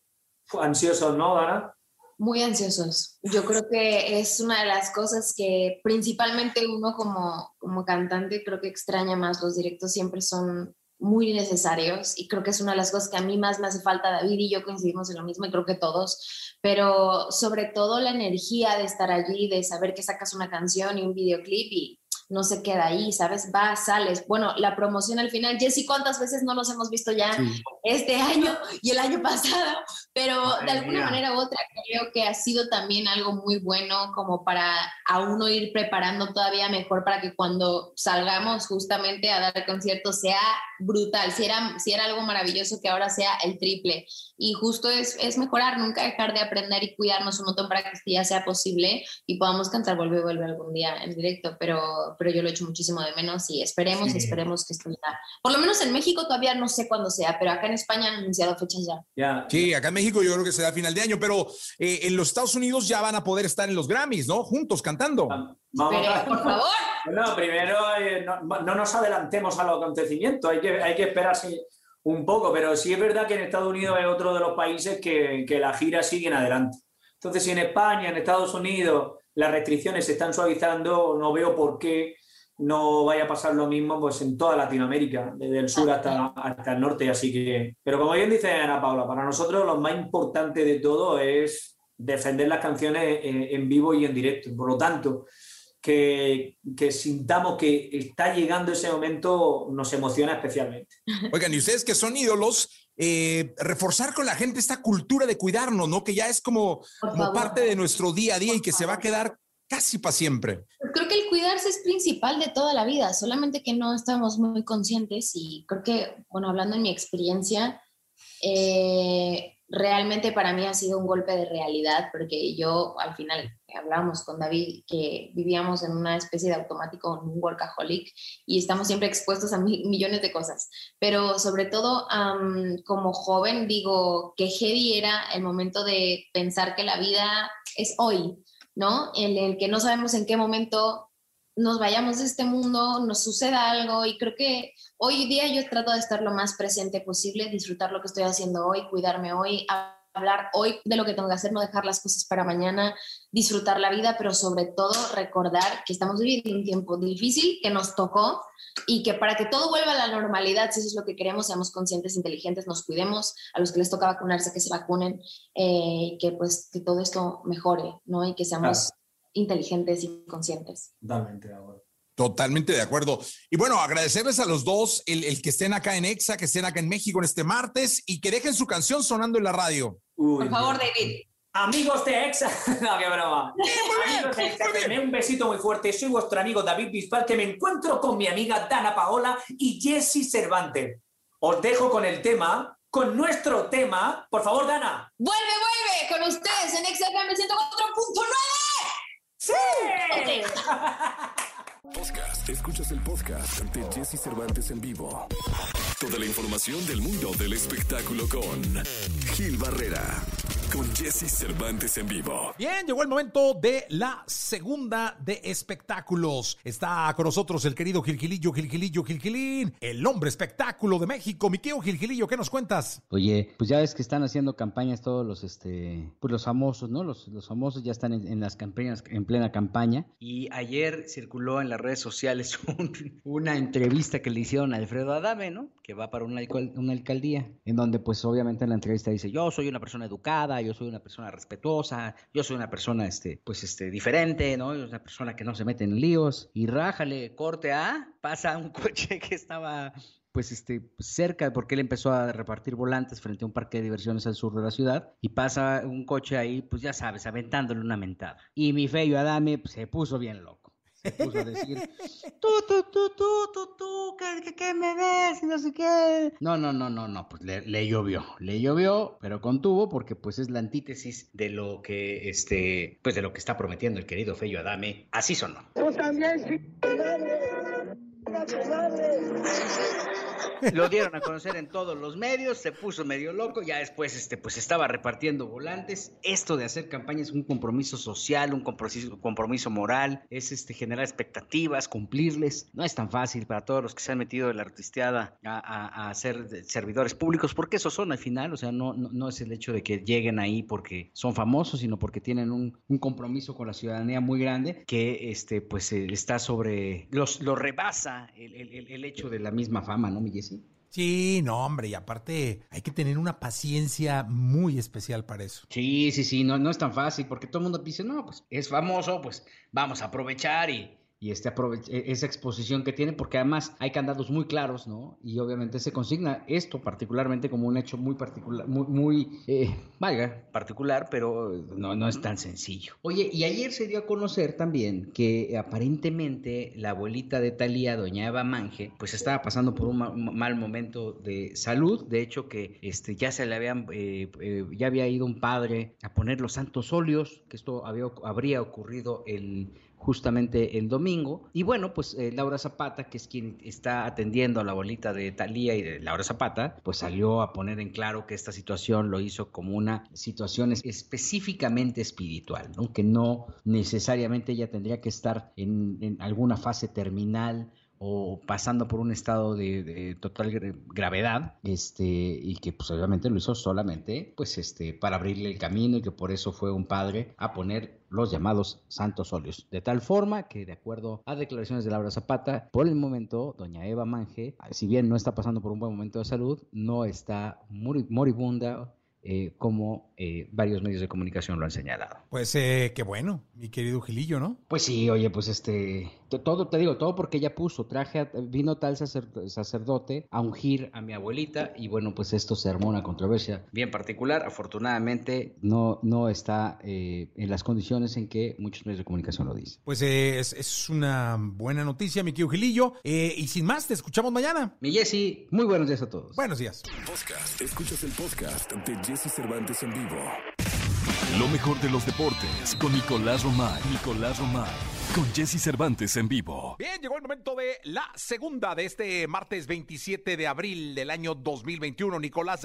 Ansiosos, ¿no, Dana? Muy ansiosos. Yo creo que es una de las cosas que principalmente uno como, como cantante creo que extraña más. Los directos siempre son muy necesarios y creo que es una de las cosas que a mí más me hace falta. David y yo coincidimos en lo mismo y creo que todos, pero sobre todo la energía de estar allí, de saber que sacas una canción y un videoclip y no se queda ahí, ¿sabes? Va, sales. Bueno, la promoción al final, Jessy, ¿cuántas veces no nos hemos visto ya este año y el año pasado? Pero de alguna mía. manera u otra creo que ha sido también algo muy bueno como para a uno ir preparando todavía mejor para que cuando salgamos justamente a dar el concierto sea brutal, si era, si era algo maravilloso que ahora sea el triple. Y justo es, es mejorar, nunca dejar de aprender y cuidarnos un montón para que ya sea posible y podamos cantar Vuelve, Vuelve algún día en directo, pero, pero yo lo he hecho muchísimo de menos y esperemos, Sí. esperemos que esto ya... Por lo menos en México todavía no sé cuándo sea, pero acá en España han anunciado fechas ya. Sí, acá en México yo creo que será a final de año, pero eh, en los Estados Unidos ya van a poder estar en los Grammys, ¿no? Juntos cantando. Vamos Pero, a- por favor. Bueno, primero eh, no, no nos adelantemos a los acontecimientos, hay que, hay que esperarse un poco, pero sí es verdad que en Estados Unidos es otro de los países que, que la gira sigue en adelante. Entonces, si en España, en Estados Unidos, las restricciones se están suavizando, no veo por qué no vaya a pasar lo mismo pues en toda Latinoamérica, desde el sur hasta, hasta el norte. Así que, pero como bien dice Ana Paula, para nosotros lo más importante de todo es defender las canciones en, en vivo y en directo. Por lo tanto, que, que sintamos que está llegando ese momento nos emociona especialmente. Oigan, y ustedes que son ídolos, eh, reforzar con la gente esta cultura de cuidarnos, ¿no? Que ya es como, parte de nuestro día a día y que se va a quedar casi para siempre. Creo que el cuidarse es principal de toda la vida, solamente que no estamos muy conscientes y creo que, bueno, hablando en mi experiencia, eh, realmente para mí ha sido un golpe de realidad porque yo al final hablábamos con David que vivíamos en una especie de automático, un workaholic y estamos siempre expuestos a mi- millones de cosas, pero sobre todo am, como joven digo que heavy era el momento de pensar que la vida es hoy, ¿no? En el que no sabemos en qué momento nos vayamos de este mundo, nos suceda algo y creo que hoy día yo trato de estar lo más presente posible, disfrutar lo que estoy haciendo hoy, cuidarme hoy, hablar hoy de lo que tengo que hacer, no dejar las cosas para mañana, disfrutar la vida, pero sobre todo recordar que estamos viviendo un tiempo difícil que nos tocó y que para que todo vuelva a la normalidad, si eso es lo que queremos, seamos conscientes, inteligentes, nos cuidemos, a los que les toca vacunarse, que se vacunen, eh, que pues que todo esto mejore, ¿no? Y que seamos inteligentes y conscientes. Totalmente de acuerdo. Totalmente de acuerdo. Y bueno, agradecerles a los dos el, el que estén acá en EXA, que estén acá en México en este martes y que dejen su canción sonando en la radio. Por favor, David. Amigos de EXA, no, qué broma. Amigos de EXA, denme un besito muy fuerte. Soy vuestro amigo David Bisbal, que me encuentro con mi amiga Dana Paola y Jessy Cervantes. Os dejo con el tema, con nuestro tema. Por favor, Dana. Vuelve, vuelve con ustedes en XFM 104.9. ¡Sí! Podcast. Escuchas el podcast de Jesse Cervantes en vivo. Toda la información del mundo del espectáculo con Gil Barrera. Con Jesse Cervantes en vivo. Bien, llegó el momento de la segunda de espectáculos. Está con nosotros el querido Gilgilillo, Gilgilillo, Gilgilín, el hombre espectáculo de México. Mi querido Gilgilillo, ¿qué nos cuentas? Oye, pues ya ves que están haciendo campañas todos los, este, pues los famosos, ¿no? Los, los famosos ya están en, en las campañas, en plena campaña. Y ayer circuló en las redes sociales un- una entrevista que le hicieron a Alfredo Adame, ¿no? Que va para una, una alcaldía, en donde pues obviamente en la entrevista dice, yo soy una persona educada, yo soy una persona respetuosa, yo soy una persona, este, pues, este, diferente, ¿no? Yo soy una persona que no se mete en líos. Y rájale, corte A, pasa un coche que estaba pues este, cerca, porque él empezó a repartir volantes frente a un parque de diversiones al sur de la ciudad, y pasa un coche ahí, pues ya sabes, aventándole una mentada. Y mi feo Adame pues, se puso bien loco. Se puso a decir, tú, tú, tú, tú, tú, tú, ¿qué, qué, me ves? Y no sé qué. No, no, no, no, no, pues le, le, llovió, le llovió, pero contuvo porque pues es la antítesis de lo que, este, pues de lo que está prometiendo el querido Feyo Adame. Así sonó. Tú también, lo dieron a conocer en todos los medios, se puso medio loco, ya después este, pues estaba repartiendo volantes. Esto de hacer campaña es un compromiso social, un compromiso, moral, es este, generar expectativas, cumplirles. No es tan fácil para todos los que se han metido de la artisteada a, a, ser servidores públicos, porque esos son al final, o sea, no, no, es el hecho de que lleguen ahí porque son famosos, sino porque tienen un, compromiso con la ciudadanía muy grande que este, pues eh, está sobre, los, lo rebasa el, el hecho de la misma fama, ¿no, mi Jessy? Sí, no, hombre, y aparte hay que tener una paciencia muy especial para eso. Sí, sí, sí, no, no es tan fácil porque todo el mundo dice, no, pues es famoso, pues vamos a aprovechar y, y este e, esa exposición que tiene, porque además hay candados muy claros, ¿no? Y obviamente se consigna esto particularmente como un hecho muy particular, muy, muy eh, particular, pero no, no es tan sencillo. Oye, y ayer se dio a conocer también que aparentemente la abuelita de Talía, doña Eva Mange, pues estaba pasando por un mal momento de salud, de hecho que este, ya se le habían, eh, eh, ya había ido un padre a poner los santos óleos, que esto había, habría ocurrido el justamente el domingo. Y bueno, pues eh, Laura Zapata, que es quien está atendiendo a la abuelita de Talía y de Laura Zapata, pues salió a poner en claro que esta situación lo hizo como una situación específicamente espiritual, ¿no? que no necesariamente ella tendría que estar en alguna fase terminal o pasando por un estado de, total gravedad, este, y que pues obviamente lo hizo solamente pues este, para abrirle el camino y que por eso fue un padre a poner los llamados santos óleos. De tal forma que, de acuerdo a declaraciones de Laura Zapata, por el momento, doña Eva Mange, si bien no está pasando por un buen momento de salud, no está moribunda eh, como eh, varios medios de comunicación lo han señalado. Pues eh, qué bueno, mi querido Gilillo, ¿no? Pues sí, oye, pues este, todo, te digo, todo porque ella puso, traje, vino tal sacerdote a ungir a mi abuelita y bueno, pues esto se armó una controversia bien particular. Afortunadamente no, no está en las condiciones en que muchos medios de comunicación lo dicen. Pues es, es, una buena noticia, mi querido Gilillo. y sin más, te escuchamos mañana. Mi Jessy, muy buenos días a todos. Buenos días. Podcast. Escuchas el podcast de Jesse Cervantes en vivo. Lo mejor de los deportes con Nicolás Romay. Nicolás Romay. Con Jesse Cervantes en vivo. Bien, llegó el momento de la segunda de este martes 27 de abril del año 2021. Nicolás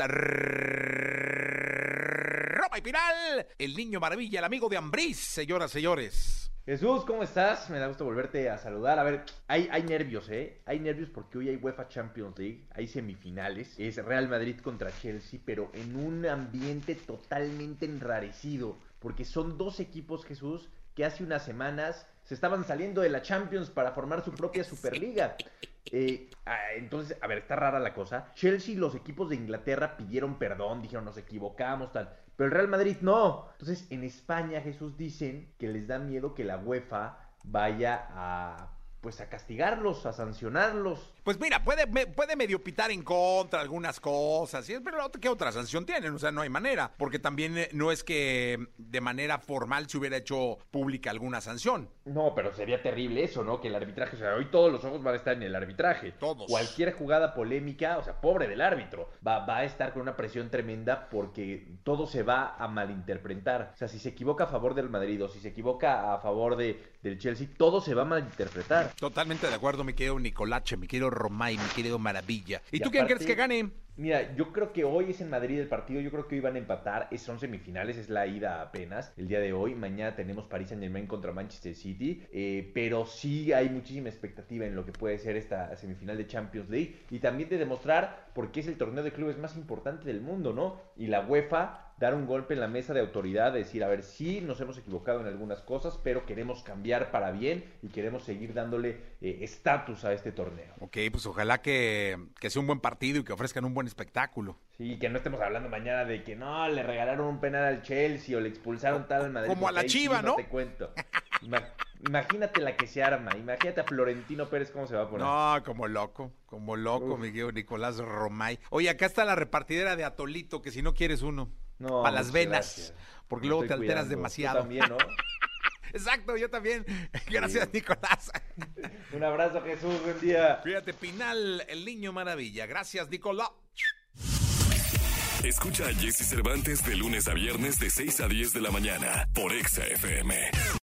Roma y Piral, el niño maravilla, el amigo de Ambriz, señoras, señores. Jesús, ¿cómo estás? Me da gusto volverte a saludar. A ver, hay, hay nervios, ¿eh? Hay nervios porque hoy hay UEFA Champions League, hay semifinales. Es Real Madrid contra Chelsea, pero en un ambiente totalmente enrarecido. Porque son dos equipos, Jesús, que hace unas semanas se estaban saliendo de la Champions para formar su propia Superliga. Eh, ah, entonces, a ver, está rara la cosa. Chelsea y los equipos de Inglaterra pidieron perdón, dijeron nos equivocamos, tal. Pero el Real Madrid no. Entonces, en España, Jesús dicen que les da miedo que la UEFA vaya a pues a castigarlos, a sancionarlos. Pues mira, puede, puede medio pitar en contra algunas cosas, pero ¿qué otra sanción tienen? O sea, no hay manera, porque también eh, no es que de manera formal se hubiera hecho pública alguna sanción. No, pero sería terrible eso, ¿no? Que el arbitraje, o sea, hoy todos los ojos van a estar en el arbitraje. Todos. Cualquier jugada polémica, o sea, pobre del árbitro, va, va a estar con una presión tremenda porque todo se va a malinterpretar. O sea, si se equivoca a favor del Madrid o si se equivoca a favor de, del Chelsea, todo se va a malinterpretar. Totalmente de acuerdo, mi querido Nicolache, mi querido Romay, mi querido Maravilla. ¿Y, tú quién crees que gane? Mira, yo creo que hoy es en Madrid el partido, yo creo que hoy van a empatar, es, son semifinales, es la ida apenas, el día de hoy, mañana tenemos París Saint Germain contra Manchester City, eh, pero sí hay muchísima expectativa en lo que puede ser esta semifinal de Champions League y también de demostrar por qué es el torneo de clubes más importante del mundo, ¿no? Y la UEFA dar un golpe en la mesa de autoridad, decir, a ver, sí, nos hemos equivocado en algunas cosas, pero queremos cambiar para bien y queremos seguir dándole eh, estatus a este torneo. Ok, pues ojalá que, sea un buen partido y que ofrezcan un buen espectáculo. Sí, que no estemos hablando mañana de que no, le regalaron un penal al Chelsea o le expulsaron tal al Madrid. Como a la Chiva, ¿no? Te cuento. Imagínate la que se arma. Imagínate a Florentino Pérez cómo se va a poner. No, como loco, como loco, mi querido Nicolás Romay. Oye, acá está la repartidera de Atolito, que si no quieres uno, No, para las venas, gracias. porque Me luego te alteras cuidando. Tú demasiado. también, ¿no? Exacto, yo también. Gracias, Nicolás. Un abrazo, Jesús. Buen día. Fíjate, Pinal, el niño maravilla. Gracias, Nicolás. Escucha a Jesse Cervantes de lunes a viernes de 6 a 10 de la mañana por Exa FM.